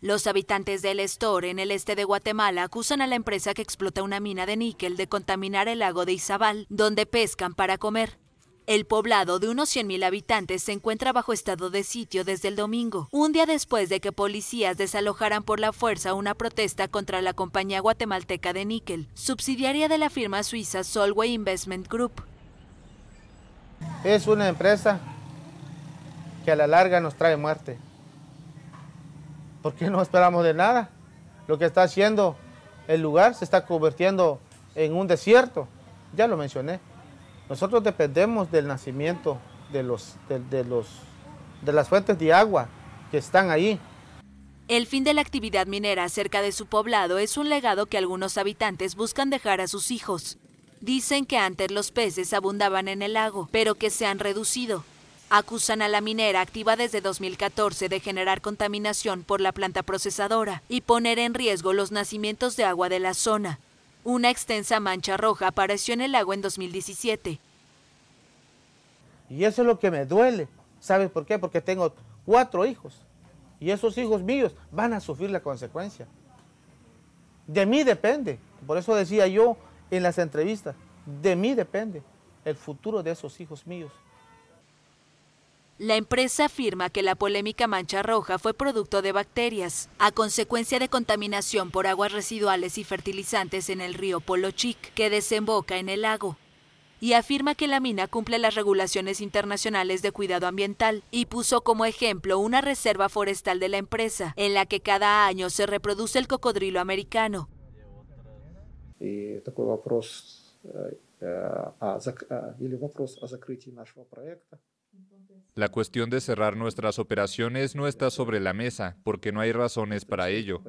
Los habitantes del Estor, en el este de Guatemala, acusan a la empresa que explota una mina de níquel de contaminar el lago de Izabal, donde pescan para comer. El poblado de unos 100.000 habitantes se encuentra bajo estado de sitio desde el domingo, un día después de que policías desalojaran por la fuerza una protesta contra la compañía guatemalteca de níquel, subsidiaria de la firma suiza Solway Investment Group. Es una empresa que a la larga nos trae muerte. ¿Por qué no esperamos de nada? Lo que está haciendo el lugar se está convirtiendo en un desierto. Ya lo mencioné. Nosotros dependemos del nacimiento de, los, de, los, de las fuentes de agua que están ahí. El fin de la actividad minera cerca de su poblado es un legado que algunos habitantes buscan dejar a sus hijos. Dicen que antes los peces abundaban en el lago, pero que se han reducido. Acusan a la minera activa desde 2014 de generar contaminación por la planta procesadora y poner en riesgo los nacimientos de agua de la zona. Una extensa mancha roja apareció en el lago en 2017. Y eso es lo que me duele. ¿Sabes por qué? Porque tengo cuatro hijos. Y esos hijos míos van a sufrir la consecuencia. De mí depende. Por eso decía yo en las entrevistas, de mí depende el futuro de esos hijos míos. La empresa afirma que la polémica mancha roja fue producto de bacterias, a consecuencia de contaminación por aguas residuales y fertilizantes en el río Polochic, que desemboca en el lago. Y afirma que la mina cumple las regulaciones internacionales de cuidado ambiental y puso como ejemplo una reserva forestal de la empresa, en la que cada año se reproduce el cocodrilo americano. La cuestión de cerrar nuestras operaciones no está sobre la mesa porque no hay razones para ello.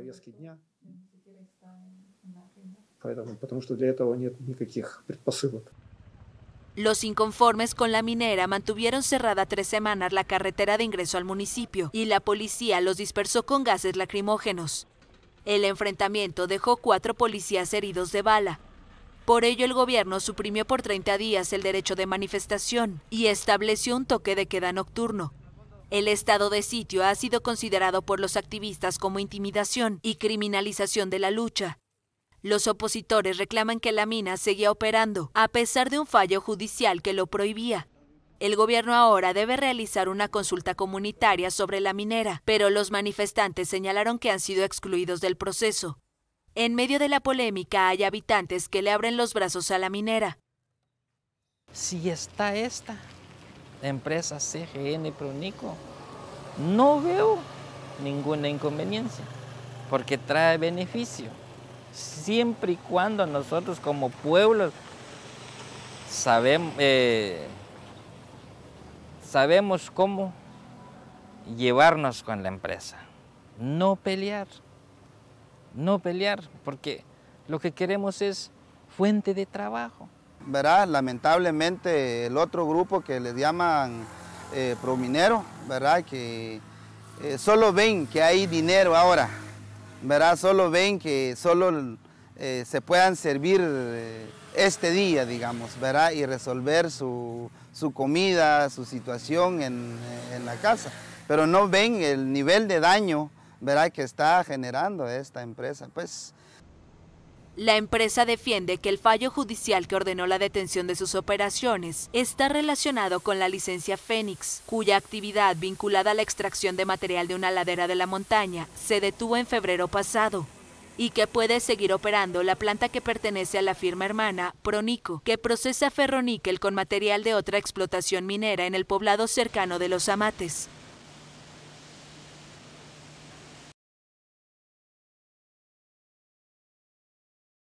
Los inconformes con la minera mantuvieron cerrada tres semanas la carretera de ingreso al municipio y la policía los dispersó con gases lacrimógenos. El enfrentamiento dejó cuatro policías heridos de bala, por ello, el gobierno suprimió por 30 días el derecho de manifestación y estableció un toque de queda nocturno. El estado de sitio ha sido considerado por los activistas como intimidación y criminalización de la lucha. Los opositores reclaman que la mina seguía operando, a pesar de un fallo judicial que lo prohibía. El gobierno ahora debe realizar una consulta comunitaria sobre la minera, pero los manifestantes señalaron que han sido excluidos del proceso. En medio de la polémica hay habitantes que le abren los brazos a la minera. Si está esta. Empresa CGN Pronico, no veo ninguna inconveniencia, porque trae beneficio, siempre y cuando nosotros como pueblo eh, sabemos cómo llevarnos con la empresa, no pelear no pelear, porque lo que queremos es fuente de trabajo. Verá, lamentablemente el otro grupo que les llaman eh, prominero, ¿verdad? Que eh, solo ven que hay dinero ahora, ¿verdad? Solo ven que solo eh, se puedan servir este día, digamos, ¿verdad? Y resolver su, comida, su situación en, en la casa. Pero no ven el nivel de daño verá que está generando esta empresa. Pues la empresa defiende que el fallo judicial que ordenó la detención de sus operaciones está relacionado con la licencia Fénix, cuya actividad vinculada a la extracción de material de una ladera de la montaña se detuvo en febrero pasado y que puede seguir operando la planta que pertenece a la firma hermana Pronico, que procesa ferroníquel con material de otra explotación minera en el poblado cercano de Los Amates.